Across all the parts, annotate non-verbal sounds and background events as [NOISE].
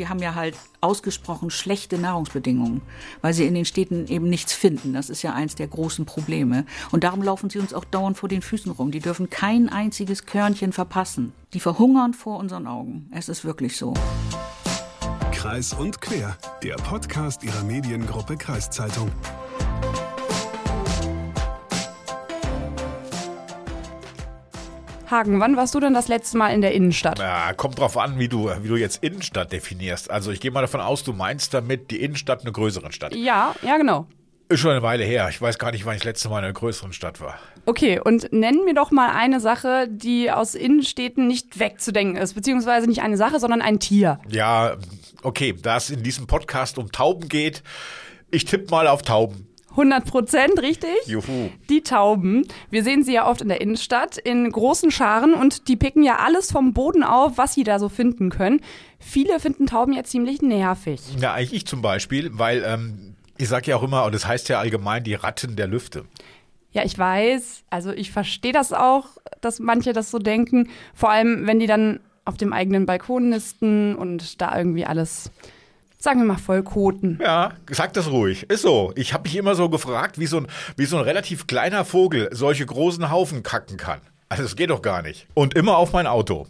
die haben ja halt ausgesprochen schlechte Nahrungsbedingungen, weil sie in den Städten eben nichts finden. Das ist ja eins der großen Probleme. Und darum laufen sie uns auch dauernd vor den Füßen rum. Die dürfen kein einziges Körnchen verpassen. Die verhungern vor unseren Augen. Es ist wirklich so. Kreis und Quer, der Podcast ihrer Mediengruppe Kreiszeitung. Hagen, wann warst du denn das letzte Mal in der Innenstadt? Ja, kommt drauf an, wie du, wie du jetzt Innenstadt definierst. Also ich gehe mal davon aus, du meinst damit die Innenstadt einer größeren Stadt. Ja, ja, genau. Ist schon eine Weile her. Ich weiß gar nicht, wann ich das letzte Mal in einer größeren Stadt war. Okay, und nenn mir doch mal eine Sache, die aus Innenstädten nicht wegzudenken ist. Beziehungsweise nicht eine Sache, sondern ein Tier. Ja, okay, da es in diesem Podcast um Tauben geht, ich tippe mal auf Tauben. 100 Prozent, richtig? Juhu. Die Tauben. Wir sehen sie ja oft in der Innenstadt in großen Scharen und die picken ja alles vom Boden auf, was sie da so finden können. Viele finden Tauben ja ziemlich nervig. Ja, eigentlich ich zum Beispiel, weil ähm, ich sage ja auch immer, und das heißt ja allgemein die Ratten der Lüfte. Ja, ich weiß. Also ich verstehe das auch, dass manche das so denken. Vor allem, wenn die dann auf dem eigenen Balkon nisten und da irgendwie alles sagen wir mal, vollkoten. Ja, sag das ruhig. Ist so. Ich habe mich immer so gefragt, wie so, ein, wie so ein relativ kleiner Vogel solche großen Haufen kacken kann. Also das geht doch gar nicht. Und immer auf mein Auto.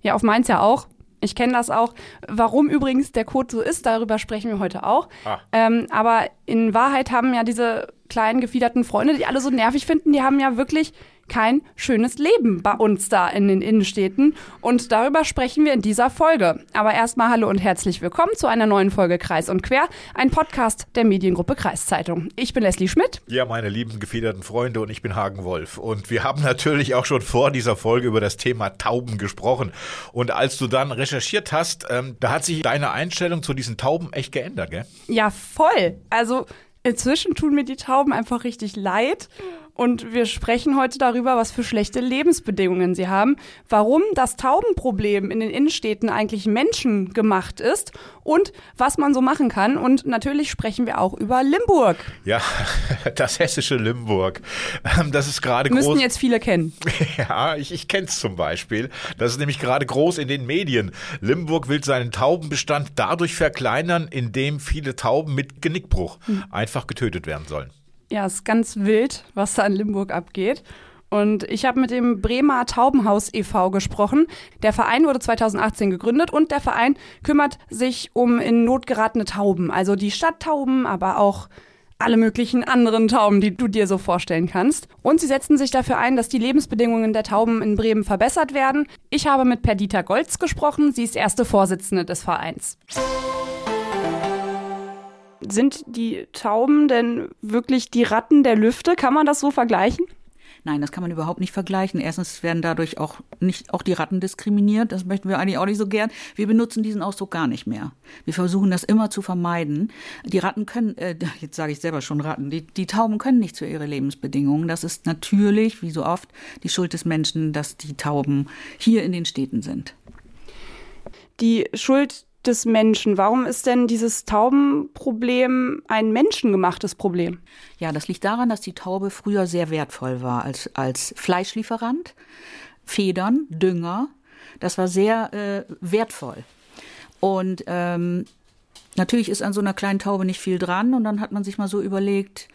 Ja, auf meins ja auch. Ich kenne das auch. Warum übrigens der Kot so ist, darüber sprechen wir heute auch. Ah. Ähm, aber in Wahrheit haben ja diese kleinen gefiederten Freunde, die alle so nervig finden, die haben ja wirklich kein schönes Leben bei uns da in den Innenstädten. Und darüber sprechen wir in dieser Folge. Aber erstmal hallo und herzlich willkommen zu einer neuen Folge Kreis und Quer, ein Podcast der Mediengruppe Kreiszeitung. Ich bin Leslie Schmidt. Ja, meine lieben gefiederten Freunde und ich bin Hagen Wolf. Und wir haben natürlich auch schon vor dieser Folge über das Thema Tauben gesprochen. Und als du dann recherchiert hast, ähm, da hat sich deine Einstellung zu diesen Tauben echt geändert, gell? Ja, voll. Also inzwischen tun mir die Tauben einfach richtig leid. Und wir sprechen heute darüber, was für schlechte Lebensbedingungen sie haben, warum das Taubenproblem in den Innenstädten eigentlich menschengemacht ist und was man so machen kann. Und natürlich sprechen wir auch über Limburg. Ja, [LAUGHS] das hessische Limburg. Ähm, Das ist gerade groß. Müssten jetzt viele kennen. [LAUGHS] Ja, ich, ich kenne es zum Beispiel. Das ist nämlich gerade groß in den Medien. Limburg will seinen Taubenbestand dadurch verkleinern, indem viele Tauben mit Genickbruch einfach getötet werden sollen. Ja, ist ganz wild, was da in Limburg abgeht. Und ich habe mit dem Bremer Taubenhaus e.V. gesprochen. Der Verein wurde 2018 gegründet und der Verein kümmert sich um in Not geratene Tauben. Also die Stadttauben, aber auch alle möglichen anderen Tauben, die du dir so vorstellen kannst. Und sie setzen sich dafür ein, dass die Lebensbedingungen der Tauben in Bremen verbessert werden. Ich habe mit Perdita Golz gesprochen. Sie ist erste Vorsitzende des Vereins. Sind die Tauben denn wirklich die Ratten der Lüfte? Kann man das so vergleichen? Nein, das kann man überhaupt nicht vergleichen. Erstens werden dadurch auch nicht auch die Ratten diskriminiert. Das möchten wir eigentlich auch nicht so gern. Wir benutzen diesen Ausdruck gar nicht mehr. Wir versuchen das immer zu vermeiden. Die Ratten können, äh, [LAUGHS] jetzt sage ich selber schon Ratten, die, die Tauben können nicht zu ihre Lebensbedingungen. Das ist natürlich, wie so oft, die Schuld des Menschen, dass die Tauben hier in den Städten sind. Die Schuld des Menschen. Warum ist denn dieses Taubenproblem ein menschengemachtes Problem? Ja, das liegt daran, dass die Taube früher sehr wertvoll war als, als Fleischlieferant, Federn, Dünger. Das war sehr äh, wertvoll. Und ähm, natürlich ist an so einer kleinen Taube nicht viel dran. Und dann hat man sich mal so überlegt,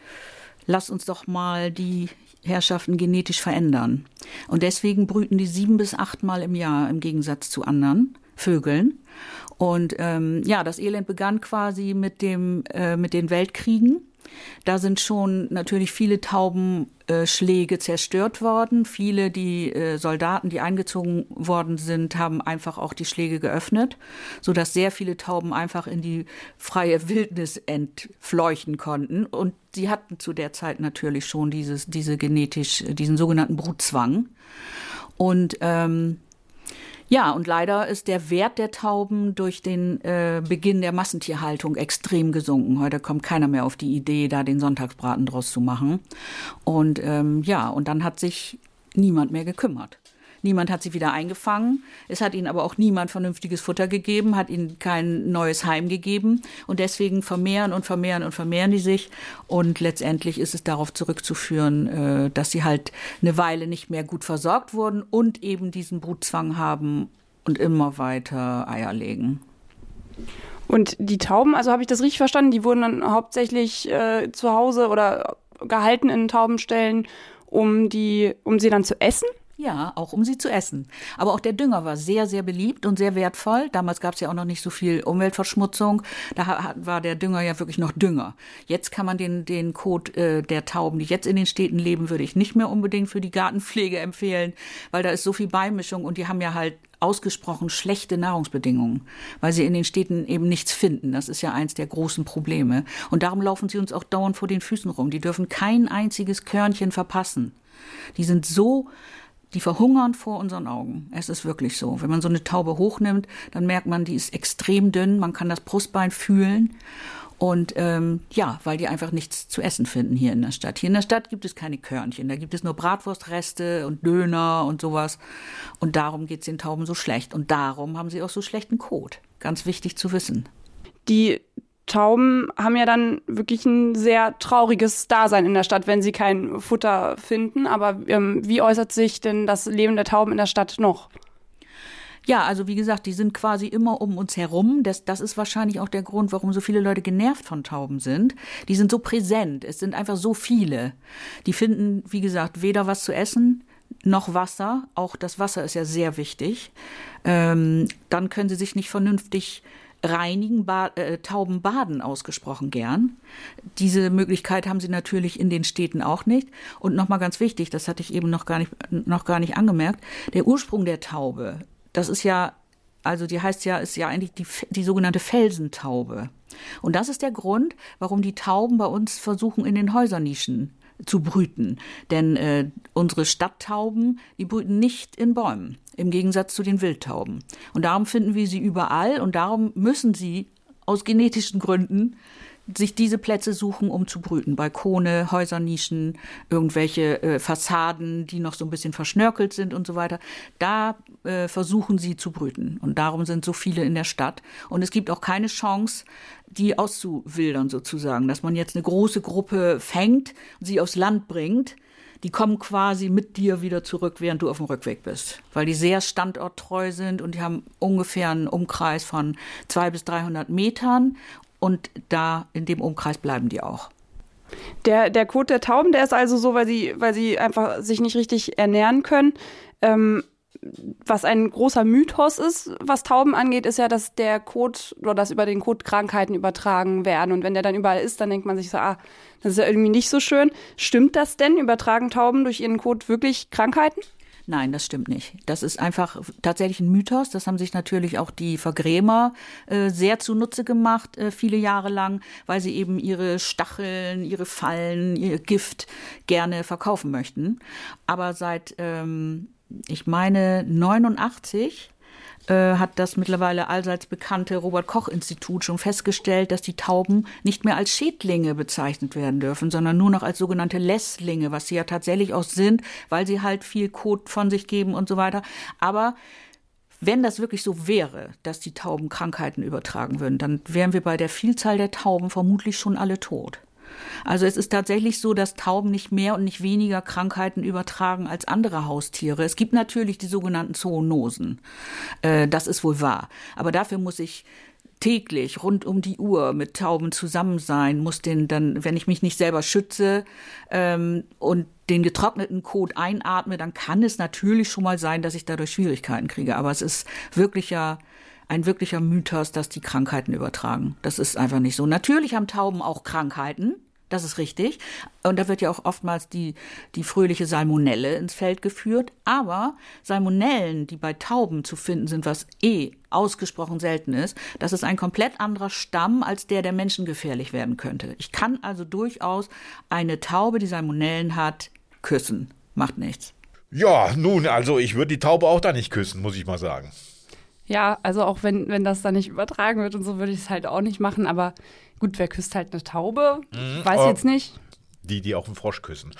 lass uns doch mal die Herrschaften genetisch verändern. Und deswegen brüten die sieben bis achtmal im Jahr im Gegensatz zu anderen Vögeln. Und ähm, ja, das Elend begann quasi mit dem äh, mit den Weltkriegen. Da sind schon natürlich viele Taubenschläge äh, zerstört worden. Viele, die äh, Soldaten, die eingezogen worden sind, haben einfach auch die Schläge geöffnet, so dass sehr viele Tauben einfach in die freie Wildnis entfleuchen konnten. Und sie hatten zu der Zeit natürlich schon dieses, diese genetisch, diesen sogenannten Brutzwang. Und ähm, ja, und leider ist der Wert der Tauben durch den äh, Beginn der Massentierhaltung extrem gesunken. Heute kommt keiner mehr auf die Idee, da den Sonntagsbraten draus zu machen. Und ähm, ja, und dann hat sich niemand mehr gekümmert. Niemand hat sie wieder eingefangen. Es hat ihnen aber auch niemand vernünftiges Futter gegeben, hat ihnen kein neues Heim gegeben. Und deswegen vermehren und vermehren und vermehren die sich. Und letztendlich ist es darauf zurückzuführen, äh, dass sie halt eine Weile nicht mehr gut versorgt wurden und eben diesen Brutzwang haben und immer weiter Eier legen. Und die Tauben, also habe ich das richtig verstanden, die wurden dann hauptsächlich äh, zu Hause oder gehalten in Taubenstellen, um die, um sie dann zu essen? Ja, auch um sie zu essen. Aber auch der Dünger war sehr, sehr beliebt und sehr wertvoll. Damals gab es ja auch noch nicht so viel Umweltverschmutzung. Da war der Dünger ja wirklich noch Dünger. Jetzt kann man den, den Kot äh, der Tauben, die jetzt in den Städten leben, würde ich nicht mehr unbedingt für die Gartenpflege empfehlen, weil da ist so viel Beimischung und die haben ja halt ausgesprochen schlechte Nahrungsbedingungen, weil sie in den Städten eben nichts finden. Das ist ja eins der großen Probleme. Und darum laufen sie uns auch dauernd vor den Füßen rum. Die dürfen kein einziges Körnchen verpassen. Die sind so die verhungern vor unseren Augen. Es ist wirklich so. Wenn man so eine Taube hochnimmt, dann merkt man, die ist extrem dünn. Man kann das Brustbein fühlen. Und ähm, ja, weil die einfach nichts zu essen finden hier in der Stadt. Hier in der Stadt gibt es keine Körnchen. Da gibt es nur Bratwurstreste und Döner und sowas. Und darum geht es den Tauben so schlecht. Und darum haben sie auch so schlechten Kot. Ganz wichtig zu wissen. Die Tauben haben ja dann wirklich ein sehr trauriges Dasein in der Stadt, wenn sie kein Futter finden. Aber ähm, wie äußert sich denn das Leben der Tauben in der Stadt noch? Ja, also wie gesagt, die sind quasi immer um uns herum. Das, das ist wahrscheinlich auch der Grund, warum so viele Leute genervt von Tauben sind. Die sind so präsent. Es sind einfach so viele. Die finden, wie gesagt, weder was zu essen noch Wasser. Auch das Wasser ist ja sehr wichtig. Ähm, dann können sie sich nicht vernünftig reinigen, ba äh, Tauben baden ausgesprochen gern. Diese Möglichkeit haben sie natürlich in den Städten auch nicht. Und nochmal ganz wichtig, das hatte ich eben noch gar nicht, noch gar nicht angemerkt, der Ursprung der Taube, das ist ja, also die heißt ja, ist ja eigentlich die, die sogenannte Felsentaube. Und das ist der Grund, warum die Tauben bei uns versuchen, in den Häusernischen zu brüten. Denn äh, unsere Stadttauben, die brüten nicht in Bäumen im Gegensatz zu den Wildtauben. Und darum finden wir sie überall und darum müssen sie aus genetischen Gründen sich diese Plätze suchen, um zu brüten. Balkone, Häusernischen, irgendwelche äh, Fassaden, die noch so ein bisschen verschnörkelt sind und so weiter. Da äh, versuchen sie zu brüten. Und darum sind so viele in der Stadt. Und es gibt auch keine Chance, die auszuwildern sozusagen, dass man jetzt eine große Gruppe fängt, sie aufs Land bringt die kommen quasi mit dir wieder zurück, während du auf dem Rückweg bist, weil die sehr standorttreu sind und die haben ungefähr einen Umkreis von zwei bis 300 Metern und da in dem Umkreis bleiben die auch. Der, der Kot der Tauben, der ist also so, weil sie, weil sie einfach sich nicht richtig ernähren können. Ähm, was ein großer Mythos ist, was Tauben angeht, ist ja, dass der Kot oder dass über den Kot Krankheiten übertragen werden. Und wenn der dann überall ist, dann denkt man sich so, ah, das ist ja irgendwie nicht so schön. Stimmt das denn? Übertragen Tauben durch ihren Kot wirklich Krankheiten? Nein, das stimmt nicht. Das ist einfach tatsächlich ein Mythos. Das haben sich natürlich auch die Vergrämer äh, sehr zunutze gemacht, äh, viele Jahre lang, weil sie eben ihre Stacheln, ihre Fallen, ihr Gift gerne verkaufen möchten. Aber seit ähm, ich meine 89 äh, hat das mittlerweile allseits bekannte Robert Koch Institut schon festgestellt, dass die Tauben nicht mehr als Schädlinge bezeichnet werden dürfen, sondern nur noch als sogenannte Lässlinge, was sie ja tatsächlich auch sind, weil sie halt viel Kot von sich geben und so weiter. Aber wenn das wirklich so wäre, dass die Tauben Krankheiten übertragen würden, dann wären wir bei der Vielzahl der Tauben vermutlich schon alle tot. Also es ist tatsächlich so, dass Tauben nicht mehr und nicht weniger Krankheiten übertragen als andere Haustiere. Es gibt natürlich die sogenannten Zoonosen. Äh, das ist wohl wahr. Aber dafür muss ich täglich rund um die Uhr mit Tauben zusammen sein, muss den dann, wenn ich mich nicht selber schütze ähm, und den getrockneten Kot einatme, dann kann es natürlich schon mal sein, dass ich dadurch Schwierigkeiten kriege. Aber es ist wirklicher ein wirklicher Mythos, dass die Krankheiten übertragen. Das ist einfach nicht so. Natürlich haben Tauben auch Krankheiten. Das ist richtig. Und da wird ja auch oftmals die, die fröhliche Salmonelle ins Feld geführt. Aber Salmonellen, die bei Tauben zu finden sind, was eh ausgesprochen selten ist, das ist ein komplett anderer Stamm als der, der Menschen gefährlich werden könnte. Ich kann also durchaus eine Taube, die Salmonellen hat, küssen. Macht nichts. Ja, nun, also ich würde die Taube auch da nicht küssen, muss ich mal sagen. Ja, also auch wenn, wenn das da nicht übertragen wird und so, würde ich es halt auch nicht machen. Aber gut, wer küsst halt eine Taube? Mhm, Weiß jetzt nicht. Die, die auch einen Frosch küssen.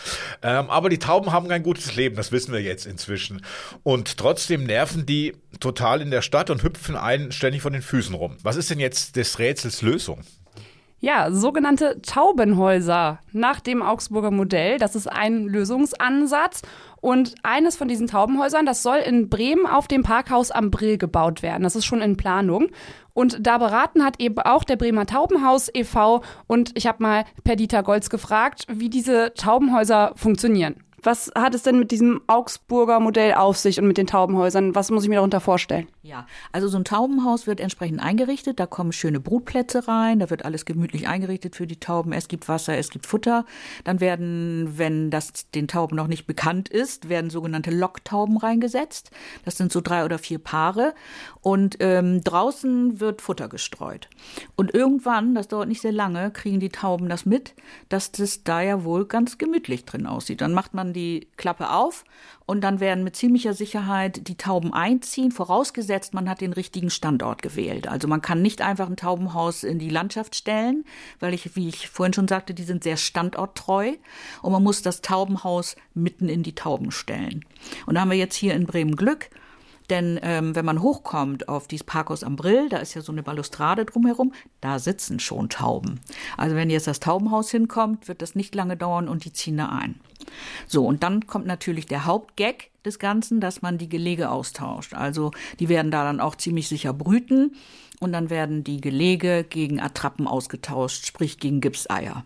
Ähm, aber die Tauben haben kein gutes Leben, das wissen wir jetzt inzwischen. Und trotzdem nerven die total in der Stadt und hüpfen einen ständig von den Füßen rum. Was ist denn jetzt des Rätsels Lösung? Ja, sogenannte Taubenhäuser nach dem Augsburger Modell. Das ist ein Lösungsansatz. Und eines von diesen Taubenhäusern, das soll in Bremen auf dem Parkhaus am Brill gebaut werden. Das ist schon in Planung. Und da beraten hat eben auch der Bremer Taubenhaus e.V. Und ich habe mal per Dieter Golz gefragt, wie diese Taubenhäuser funktionieren. Was hat es denn mit diesem Augsburger Modell auf sich und mit den Taubenhäusern? Was muss ich mir darunter vorstellen? Ja, also so ein Taubenhaus wird entsprechend eingerichtet. Da kommen schöne Brutplätze rein. Da wird alles gemütlich eingerichtet für die Tauben. Es gibt Wasser, es gibt Futter. Dann werden, wenn das den Tauben noch nicht bekannt ist, werden sogenannte Locktauben reingesetzt. Das sind so drei oder vier Paare. Und ähm, draußen wird Futter gestreut. Und irgendwann, das dauert nicht sehr lange, kriegen die Tauben das mit, dass das da ja wohl ganz gemütlich drin aussieht. Dann macht man man die Klappe auf und dann werden mit ziemlicher Sicherheit die Tauben einziehen, vorausgesetzt, man hat den richtigen Standort gewählt. Also man kann nicht einfach ein Taubenhaus in die Landschaft stellen, weil ich, wie ich vorhin schon sagte, die sind sehr standorttreu und man muss das Taubenhaus mitten in die Tauben stellen. Und da haben wir jetzt hier in Bremen Glück. Denn ähm, wenn man hochkommt auf dieses Parkhaus am Brill, da ist ja so eine Balustrade drumherum, da sitzen schon Tauben. Also wenn jetzt das Taubenhaus hinkommt, wird das nicht lange dauern und die ziehen da ein. So, und dann kommt natürlich der Hauptgag des Ganzen, dass man die Gelege austauscht. Also die werden da dann auch ziemlich sicher brüten und dann werden die Gelege gegen Attrappen ausgetauscht, sprich gegen Gipseier.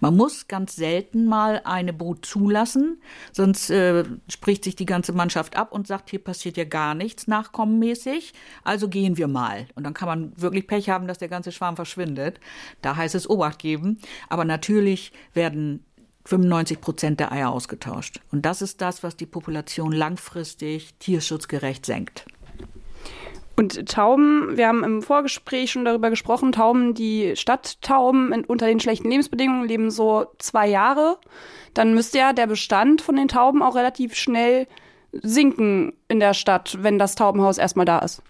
Man muss ganz selten mal eine Brut zulassen, sonst äh, spricht sich die ganze Mannschaft ab und sagt, hier passiert ja gar nichts nachkommenmäßig, also gehen wir mal. Und dann kann man wirklich Pech haben, dass der ganze Schwarm verschwindet. Da heißt es Obacht geben. Aber natürlich werden 95 Prozent der Eier ausgetauscht. Und das ist das, was die Population langfristig tierschutzgerecht senkt. Und Tauben, wir haben im Vorgespräch schon darüber gesprochen, Tauben, die Stadttauben in, unter den schlechten Lebensbedingungen leben so zwei Jahre. Dann müsste ja der Bestand von den Tauben auch relativ schnell sinken in der Stadt, wenn das Taubenhaus erstmal da ist.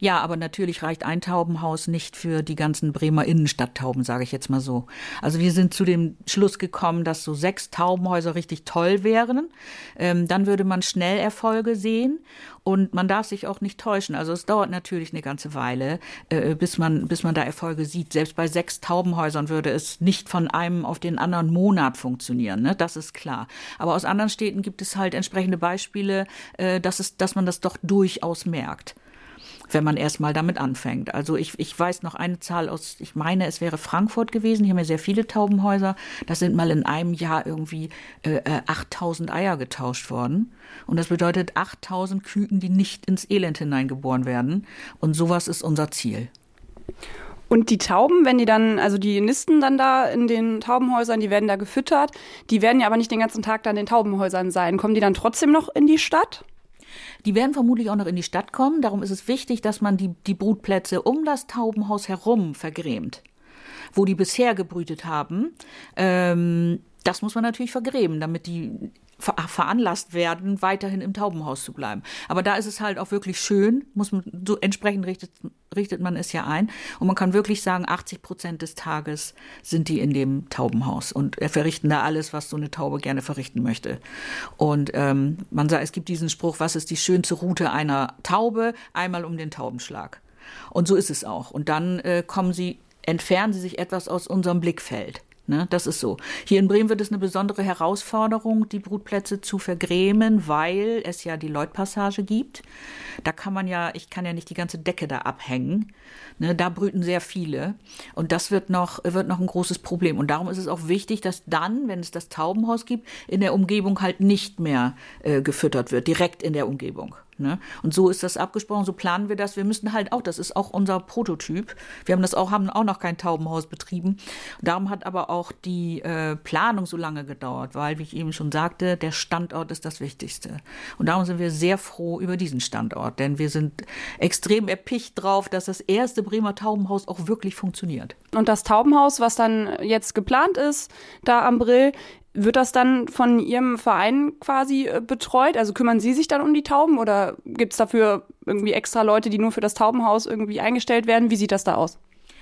Ja, aber natürlich reicht ein Taubenhaus nicht für die ganzen Bremer Innenstadttauben, sage ich jetzt mal so. Also wir sind zu dem Schluss gekommen, dass so sechs Taubenhäuser richtig toll wären. Ähm, dann würde man schnell Erfolge sehen und man darf sich auch nicht täuschen. Also es dauert natürlich eine ganze Weile, äh, bis man bis man da Erfolge sieht. Selbst bei sechs Taubenhäusern würde es nicht von einem auf den anderen Monat funktionieren. Ne? Das ist klar. Aber aus anderen Städten gibt es halt entsprechende Beispiele, äh, dass es, dass man das doch durchaus merkt wenn man erstmal damit anfängt. Also ich, ich weiß noch eine Zahl aus, ich meine, es wäre Frankfurt gewesen, die haben ja sehr viele Taubenhäuser. Da sind mal in einem Jahr irgendwie äh, 8000 äh, Eier getauscht worden. Und das bedeutet 8000 Küken, die nicht ins Elend hineingeboren werden. Und sowas ist unser Ziel. Und die Tauben, wenn die dann, also die nisten dann da in den Taubenhäusern, die werden da gefüttert, die werden ja aber nicht den ganzen Tag da in den Taubenhäusern sein. Kommen die dann trotzdem noch in die Stadt? Die werden vermutlich auch noch in die Stadt kommen. Darum ist es wichtig, dass man die, die Brutplätze um das Taubenhaus herum vergrämt. Wo die bisher gebrütet haben, ähm, das muss man natürlich vergräben, damit die veranlasst werden, weiterhin im Taubenhaus zu bleiben. Aber da ist es halt auch wirklich schön, muss man, so entsprechend richtet, richtet man es ja ein. Und man kann wirklich sagen, 80 Prozent des Tages sind die in dem Taubenhaus und verrichten da alles, was so eine Taube gerne verrichten möchte. Und ähm, man sagt, es gibt diesen Spruch, was ist die schönste Route einer Taube? Einmal um den Taubenschlag. Und so ist es auch. Und dann äh, kommen sie, entfernen sie sich etwas aus unserem Blickfeld. Ne, das ist so. Hier in Bremen wird es eine besondere Herausforderung, die Brutplätze zu vergrämen, weil es ja die Leutpassage gibt. Da kann man ja, ich kann ja nicht die ganze Decke da abhängen. Ne, da brüten sehr viele. Und das wird noch, wird noch ein großes Problem. Und darum ist es auch wichtig, dass dann, wenn es das Taubenhaus gibt, in der Umgebung halt nicht mehr äh, gefüttert wird, direkt in der Umgebung. Ne? Und so ist das abgesprochen, so planen wir das. Wir müssen halt auch, das ist auch unser Prototyp. Wir haben das auch, haben auch noch kein Taubenhaus betrieben. Darum hat aber auch die äh, Planung so lange gedauert, weil, wie ich eben schon sagte, der Standort ist das Wichtigste. Und darum sind wir sehr froh über diesen Standort, denn wir sind extrem erpicht drauf, dass das erste Bremer Taubenhaus auch wirklich funktioniert. Und das Taubenhaus, was dann jetzt geplant ist, da am Brill, wird das dann von Ihrem Verein quasi äh, betreut? Also kümmern Sie sich dann um die Tauben oder gibt es dafür irgendwie extra Leute, die nur für das Taubenhaus irgendwie eingestellt werden? Wie sieht das da aus?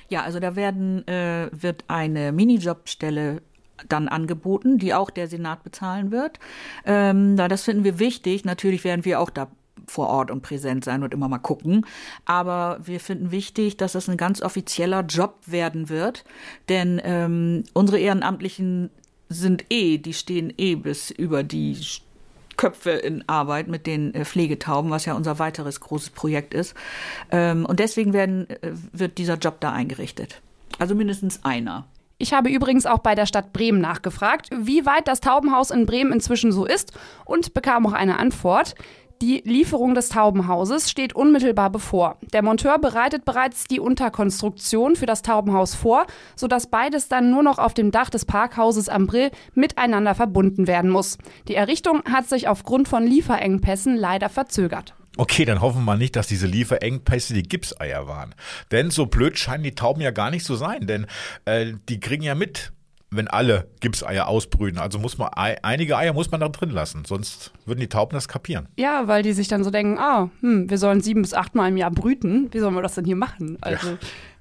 Ja, also da werden, äh, wird eine Minijobstelle dann angeboten, die auch der Senat bezahlen wird. Ähm, das finden wir wichtig. Natürlich werden wir auch da vor Ort und präsent sein und immer mal gucken. Aber wir finden wichtig, dass das ein ganz offizieller Job werden wird. Denn ähm, unsere Ehrenamtlichen sind eh, die stehen eh bis über die Köpfe in Arbeit mit den äh, Pflegetauben, was ja unser weiteres großes Projekt ist. Ähm, und deswegen werden, äh, wird dieser Job da eingerichtet. Also mindestens einer. Ich habe übrigens auch bei der Stadt Bremen nachgefragt, wie weit das Taubenhaus in Bremen inzwischen so ist und bekam auch eine Antwort. Die Lieferung des Taubenhauses steht unmittelbar bevor. Der Monteur bereitet bereits die Unterkonstruktion für das Taubenhaus vor, sodass beides dann nur noch auf dem Dach des Parkhauses am Brill miteinander verbunden werden muss. Die Errichtung hat sich aufgrund von Lieferengpässen leider verzögert. Okay, dann hoffen wir mal nicht, dass diese Lieferengpässe die Gipseier waren. Denn so blöd scheinen die Tauben ja gar nicht zu sein, denn äh, die kriegen ja mit, wenn alle Gipseier ausbrüten. Also muss man einige Eier muss man da drin lassen, sonst würden die Tauben das kapieren. Ja, weil die sich dann so denken, ah, hm, wir sollen sieben bis acht Mal im Jahr brüten. Wie sollen wir das denn hier machen? Also ja.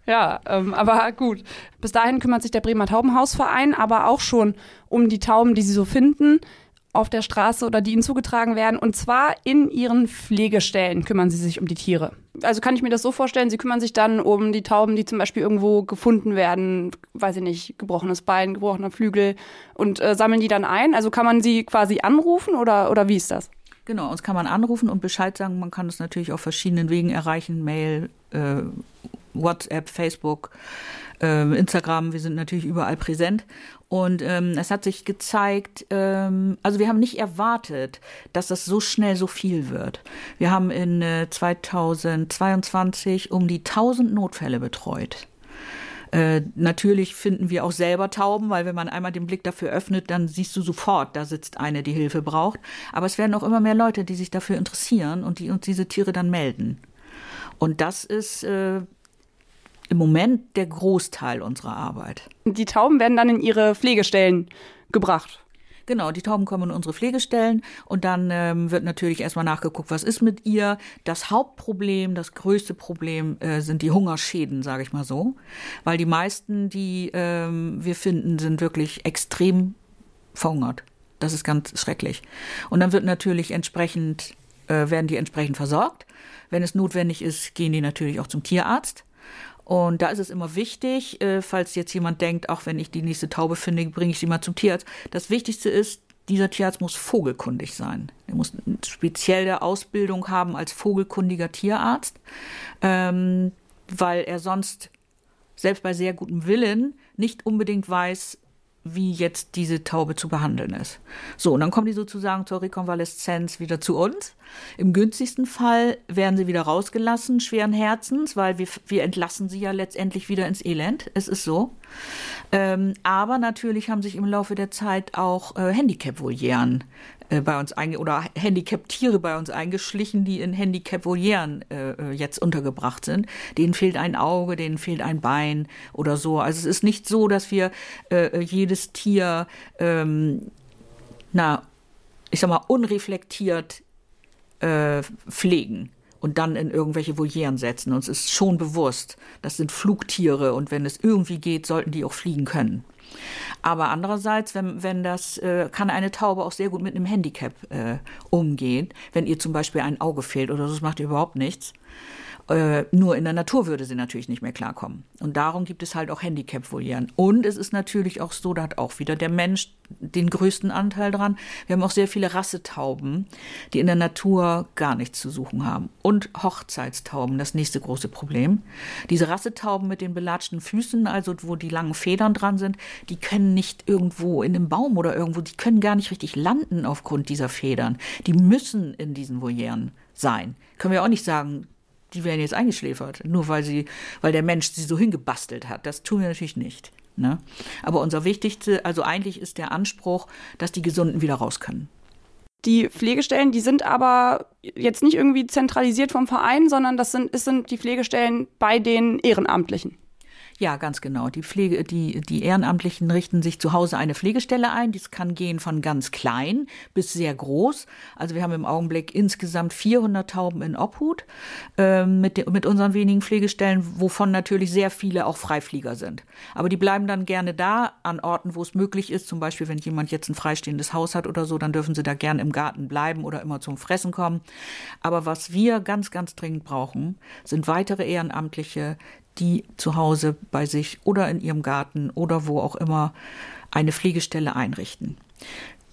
Ja, ähm, aber gut. Bis dahin kümmert sich der Bremer Taubenhausverein aber auch schon um die Tauben, die sie so finden auf der Straße oder die ihnen zugetragen werden. Und zwar in ihren Pflegestellen kümmern sie sich um die Tiere. Also kann ich mir das so vorstellen, sie kümmern sich dann um die Tauben, die zum Beispiel irgendwo gefunden werden, weiß ich nicht, gebrochenes Bein, gebrochener Flügel und äh, sammeln die dann ein. Also kann man sie quasi anrufen oder, oder wie ist das? Genau, uns kann man anrufen und Bescheid sagen. Man kann es natürlich auf verschiedenen Wegen erreichen, Mail, äh, WhatsApp, Facebook, äh, Instagram. Wir sind natürlich überall präsent. Und ähm, es hat sich gezeigt, ähm, also wir haben nicht erwartet, dass das so schnell so viel wird. Wir haben in äh, 2022 um die 1000 Notfälle betreut. Äh, natürlich finden wir auch selber Tauben, weil wenn man einmal den Blick dafür öffnet, dann siehst du sofort, da sitzt eine, die Hilfe braucht. Aber es werden auch immer mehr Leute, die sich dafür interessieren und die uns diese Tiere dann melden. Und das ist äh, im Moment der Großteil unserer Arbeit. Die Tauben werden dann in ihre Pflegestellen gebracht. Genau, die Tauben kommen in unsere Pflegestellen und dann ähm, wird natürlich erstmal nachgeguckt, was ist mit ihr. Das Hauptproblem, das größte Problem äh, sind die Hungerschäden, sage ich mal so, weil die meisten, die ähm, wir finden, sind wirklich extrem verhungert. Das ist ganz schrecklich. Und dann wird natürlich entsprechend äh, werden die entsprechend versorgt. Wenn es notwendig ist, gehen die natürlich auch zum Tierarzt. Und da ist es immer wichtig, äh, falls jetzt jemand denkt, auch wenn ich die nächste Taube finde, bringe ich sie mal zum Tierarzt. Das Wichtigste ist, dieser Tierarzt muss vogelkundig sein. Er muss eine spezielle Ausbildung haben als vogelkundiger Tierarzt, ähm, weil er sonst selbst bei sehr gutem Willen nicht unbedingt weiß, wie jetzt diese Taube zu behandeln ist. So, und dann kommen die sozusagen zur Rekonvaleszenz wieder zu uns. Im günstigsten Fall werden sie wieder rausgelassen, schweren Herzens, weil wir, wir entlassen sie ja letztendlich wieder ins Elend. Es ist so. Ähm, aber natürlich haben sich im Laufe der Zeit auch äh, Handicap-Volieren äh, bei uns einge oder Handicap-Tiere bei uns eingeschlichen, die in Handicap-Volieren äh, äh, jetzt untergebracht sind. Denen fehlt ein Auge, denen fehlt ein Bein oder so. Also es ist nicht so, dass wir äh, jedes Tier, ähm, na, ich sag mal, unreflektiert äh, pflegen und dann in irgendwelche Volieren setzen. Uns ist schon bewusst, das sind Flugtiere und wenn es irgendwie geht, sollten die auch fliegen können. Aber andererseits, wenn, wenn das, äh, kann eine Taube auch sehr gut mit einem Handicap äh, umgehen. Wenn ihr zum Beispiel ein Auge fehlt oder so, das macht ihr überhaupt nichts. Äh, nur in der Natur würde sie natürlich nicht mehr klarkommen. Und darum gibt es halt auch Handicap-Volieren. Und es ist natürlich auch so, da hat auch wieder der Mensch den größten Anteil dran. Wir haben auch sehr viele Rassetauben, die in der Natur gar nichts zu suchen haben. Und Hochzeitstauben, das nächste große Problem. Diese Rassetauben mit den belatschten Füßen, also wo die langen Federn dran sind, die können nicht irgendwo in einem Baum oder irgendwo, die können gar nicht richtig landen aufgrund dieser Federn. Die müssen in diesen Volieren sein. Können wir auch nicht sagen, die werden jetzt eingeschläfert, nur weil sie, weil der Mensch sie so hingebastelt hat. Das tun wir natürlich nicht. Ne? Aber unser wichtigste, also eigentlich ist der Anspruch, dass die Gesunden wieder raus können. Die Pflegestellen, die sind aber jetzt nicht irgendwie zentralisiert vom Verein, sondern das sind, es sind die Pflegestellen bei den Ehrenamtlichen. Ja, ganz genau. Die Pflege, die, die Ehrenamtlichen richten sich zu Hause eine Pflegestelle ein. Dies kann gehen von ganz klein bis sehr groß. Also wir haben im Augenblick insgesamt 400 Tauben in Obhut äh, mit, de, mit unseren wenigen Pflegestellen, wovon natürlich sehr viele auch Freiflieger sind. Aber die bleiben dann gerne da an Orten, wo es möglich ist. Zum Beispiel, wenn jemand jetzt ein freistehendes Haus hat oder so, dann dürfen sie da gerne im Garten bleiben oder immer zum Fressen kommen. Aber was wir ganz, ganz dringend brauchen, sind weitere Ehrenamtliche, die zu Hause bei sich oder in ihrem Garten oder wo auch immer eine Pflegestelle einrichten.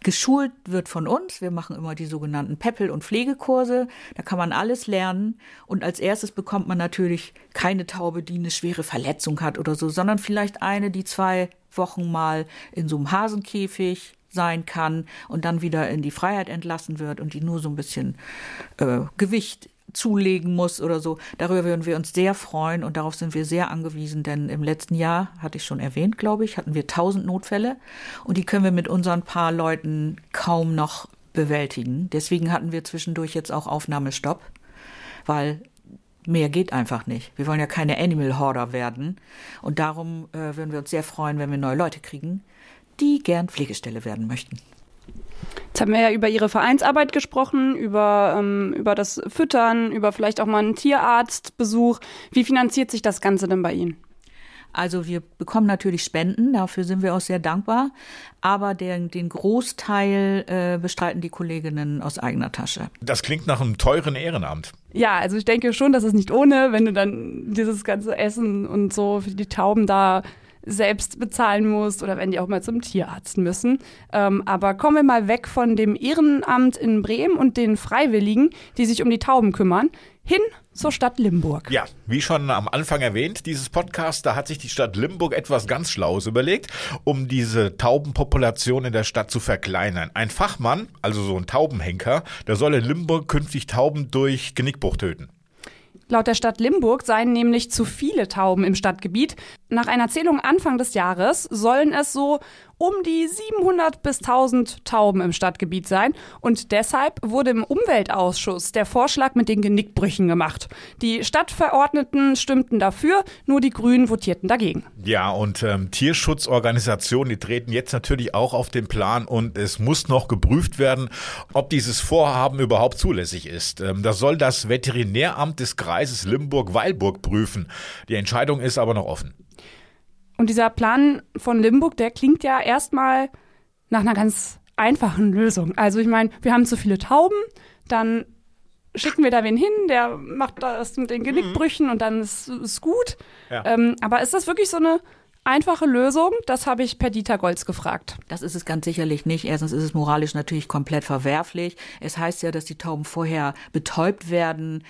Geschult wird von uns. Wir machen immer die sogenannten Peppel- und Pflegekurse. Da kann man alles lernen. Und als erstes bekommt man natürlich keine Taube, die eine schwere Verletzung hat oder so, sondern vielleicht eine, die zwei Wochen mal in so einem Hasenkäfig sein kann und dann wieder in die Freiheit entlassen wird und die nur so ein bisschen äh, Gewicht zulegen muss oder so. Darüber würden wir uns sehr freuen und darauf sind wir sehr angewiesen, denn im letzten Jahr, hatte ich schon erwähnt, glaube ich, hatten wir tausend Notfälle und die können wir mit unseren paar Leuten kaum noch bewältigen. Deswegen hatten wir zwischendurch jetzt auch Aufnahmestopp, weil mehr geht einfach nicht. Wir wollen ja keine Animal Hoarder werden und darum äh, würden wir uns sehr freuen, wenn wir neue Leute kriegen, die gern Pflegestelle werden möchten. Jetzt haben wir ja über Ihre Vereinsarbeit gesprochen, über, ähm, über das Füttern, über vielleicht auch mal einen Tierarztbesuch. Wie finanziert sich das Ganze denn bei Ihnen? Also wir bekommen natürlich Spenden, dafür sind wir auch sehr dankbar, aber den, den Großteil äh, bestreiten die Kolleginnen aus eigener Tasche. Das klingt nach einem teuren Ehrenamt. Ja, also ich denke schon, das ist nicht ohne, wenn du dann dieses ganze Essen und so für die Tauben da selbst bezahlen musst oder wenn die auch mal zum Tierarzt müssen. Ähm, aber kommen wir mal weg von dem Ehrenamt in Bremen und den Freiwilligen, die sich um die Tauben kümmern, hin zur Stadt Limburg. Ja, wie schon am Anfang erwähnt, dieses Podcast, da hat sich die Stadt Limburg etwas ganz Schlaues überlegt, um diese Taubenpopulation in der Stadt zu verkleinern. Ein Fachmann, also so ein Taubenhenker, der soll in Limburg künftig Tauben durch Genickbruch töten. Laut der Stadt Limburg seien nämlich zu viele Tauben im Stadtgebiet. Nach einer Zählung Anfang des Jahres sollen es so um die 700 bis 1000 Tauben im Stadtgebiet sein. Und deshalb wurde im Umweltausschuss der Vorschlag mit den Genickbrüchen gemacht. Die Stadtverordneten stimmten dafür, nur die Grünen votierten dagegen. Ja, und ähm, Tierschutzorganisationen, die treten jetzt natürlich auch auf den Plan und es muss noch geprüft werden, ob dieses Vorhaben überhaupt zulässig ist. Ähm, das soll das Veterinäramt des Kreises Limburg-Weilburg prüfen. Die Entscheidung ist aber noch offen. Und dieser Plan von Limburg, der klingt ja erstmal nach einer ganz einfachen Lösung. Also ich meine, wir haben zu viele Tauben, dann schicken wir da wen hin, der macht das mit den Genickbrüchen und dann ist es gut. Ja. Ähm, aber ist das wirklich so eine einfache Lösung? Das habe ich per Dieter Golz gefragt. Das ist es ganz sicherlich nicht. Erstens ist es moralisch natürlich komplett verwerflich. Es heißt ja, dass die Tauben vorher betäubt werden.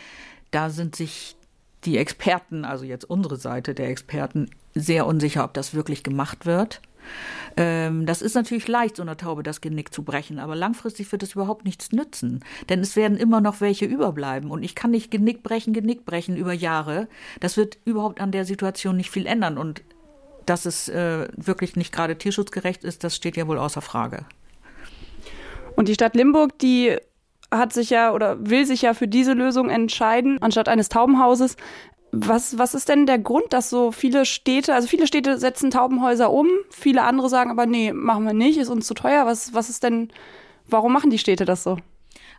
Da sind sich die Experten, also jetzt unsere Seite der Experten, sehr unsicher, ob das wirklich gemacht wird. Ähm, das ist natürlich leicht, so einer Taube das Genick zu brechen, aber langfristig wird es überhaupt nichts nützen, denn es werden immer noch welche überbleiben und ich kann nicht Genick brechen, Genick brechen über Jahre. Das wird überhaupt an der Situation nicht viel ändern und dass es äh, wirklich nicht gerade tierschutzgerecht ist, das steht ja wohl außer Frage. Und die Stadt Limburg, die hat sich ja oder will sich ja für diese Lösung entscheiden, anstatt eines Taubenhauses. Was, was ist denn der Grund, dass so viele Städte, also viele Städte setzen Taubenhäuser um, viele andere sagen aber, nee, machen wir nicht, ist uns zu teuer. Was, was ist denn, warum machen die Städte das so?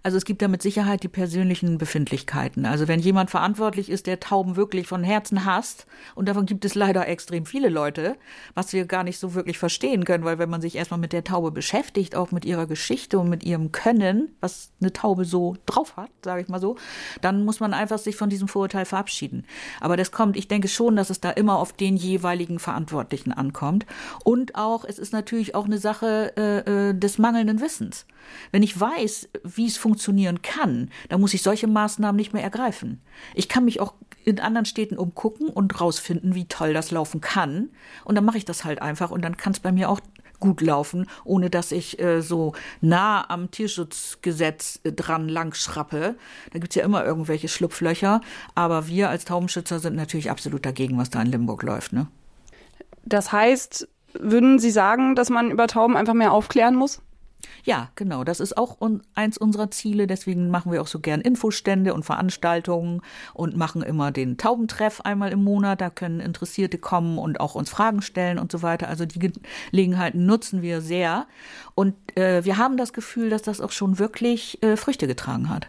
Also es gibt da mit Sicherheit die persönlichen Befindlichkeiten. Also wenn jemand verantwortlich ist, der Tauben wirklich von Herzen hasst, und davon gibt es leider extrem viele Leute, was wir gar nicht so wirklich verstehen können, weil wenn man sich erstmal mit der Taube beschäftigt, auch mit ihrer Geschichte und mit ihrem Können, was eine Taube so drauf hat, sage ich mal so, dann muss man einfach sich von diesem Vorurteil verabschieden. Aber das kommt, ich denke schon, dass es da immer auf den jeweiligen Verantwortlichen ankommt. Und auch, es ist natürlich auch eine Sache äh, äh des mangelnden Wissens. Wenn ich weiß, wie es funktionieren kann, dann muss ich solche Maßnahmen nicht mehr ergreifen. Ich kann mich auch in anderen Städten umgucken und rausfinden, wie toll das laufen kann. Und dann mache ich das halt einfach und dann kann es bei mir auch gut laufen, ohne dass ich äh, so nah am Tierschutzgesetz äh, dran lang schrappe. Da gibt's ja immer irgendwelche Schlupflöcher. Aber wir als Taubenschützer sind natürlich absolut dagegen, was da in Limburg läuft. Ne? Das heißt, würden Sie sagen, dass man über Tauben einfach mehr aufklären muss? Ja, genau. Das ist auch un eins unserer Ziele. Deswegen machen wir auch so gern Infostände und Veranstaltungen und machen immer den Taubentreff einmal im Monat. Da können Interessierte kommen und auch uns Fragen stellen und so weiter. Also die Gelegenheiten nutzen wir sehr. Und äh, wir haben das Gefühl, dass das auch schon wirklich äh, Früchte getragen hat.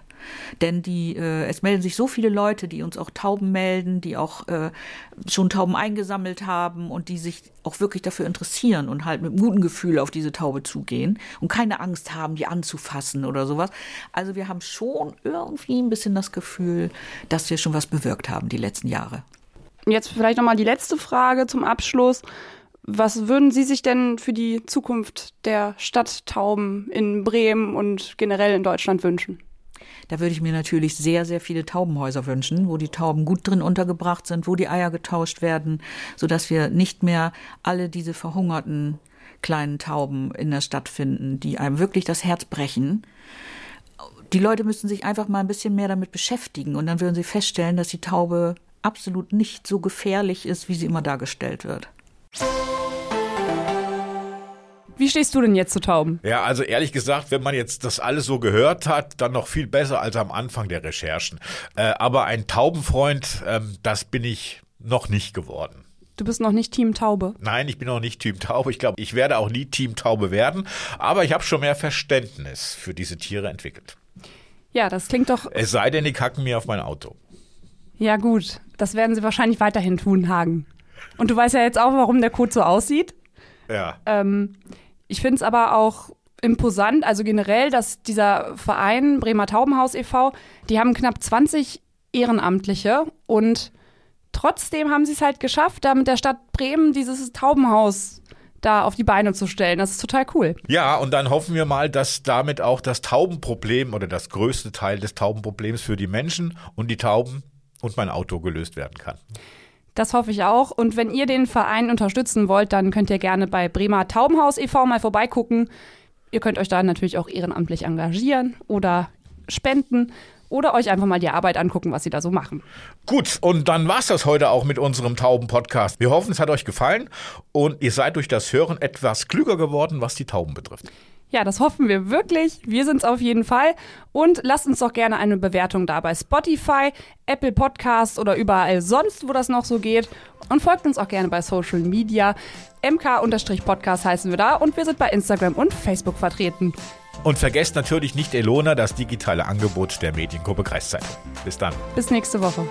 Denn die, äh, es melden sich so viele Leute, die uns auch Tauben melden, die auch äh, schon Tauben eingesammelt haben und die sich auch wirklich dafür interessieren und halt mit einem guten Gefühl auf diese Taube zugehen und keine Angst haben, die anzufassen oder sowas. Also wir haben schon irgendwie ein bisschen das Gefühl, dass wir schon was bewirkt haben die letzten Jahre. Jetzt vielleicht nochmal die letzte Frage zum Abschluss. Was würden Sie sich denn für die Zukunft der Stadttauben in Bremen und generell in Deutschland wünschen? Da würde ich mir natürlich sehr, sehr viele Taubenhäuser wünschen, wo die Tauben gut drin untergebracht sind, wo die Eier getauscht werden, sodass wir nicht mehr alle diese verhungerten kleinen Tauben in der Stadt finden, die einem wirklich das Herz brechen. Die Leute müssten sich einfach mal ein bisschen mehr damit beschäftigen und dann würden sie feststellen, dass die Taube absolut nicht so gefährlich ist, wie sie immer dargestellt wird. Wie stehst du denn jetzt zu Tauben? Ja, also ehrlich gesagt, wenn man jetzt das alles so gehört hat, dann noch viel besser als am Anfang der Recherchen. Äh, aber ein Taubenfreund, ähm, das bin ich noch nicht geworden. Du bist noch nicht Team Taube. Nein, ich bin noch nicht Team Taube. Ich glaube, ich werde auch nie Team Taube werden. Aber ich habe schon mehr Verständnis für diese Tiere entwickelt. Ja, das klingt doch. Es sei denn, die kacken mir auf mein Auto. Ja, gut. Das werden sie wahrscheinlich weiterhin tun, Hagen. Und du weißt ja jetzt auch, warum der Code so aussieht. Ja. Ähm, ich finde es aber auch imposant, also generell, dass dieser Verein Bremer Taubenhaus e.V., die haben knapp 20 Ehrenamtliche und trotzdem haben sie es halt geschafft, da mit der Stadt Bremen dieses Taubenhaus da auf die Beine zu stellen. Das ist total cool. Ja, und dann hoffen wir mal, dass damit auch das Taubenproblem oder das größte Teil des Taubenproblems für die Menschen und die Tauben und mein Auto gelöst werden kann. Das hoffe ich auch. Und wenn ihr den Verein unterstützen wollt, dann könnt ihr gerne bei Bremer Taubenhaus e.V. mal vorbeigucken. Ihr könnt euch da natürlich auch ehrenamtlich engagieren oder spenden oder euch einfach mal die Arbeit angucken, was sie da so machen. Gut, und dann war es das heute auch mit unserem Tauben-Podcast. Wir hoffen, es hat euch gefallen und ihr seid durch das Hören etwas klüger geworden, was die Tauben betrifft. Ja, das hoffen wir wirklich. Wir sind es auf jeden Fall. Und lasst uns doch gerne eine Bewertung da bei Spotify, Apple Podcasts oder überall sonst, wo das noch so geht. Und folgt uns auch gerne bei Social Media. MK-Podcast heißen wir da und wir sind bei Instagram und Facebook vertreten. Und vergesst natürlich nicht Elona, das digitale Angebot der Mediengruppe Kreiszeitung. Bis dann. Bis nächste Woche.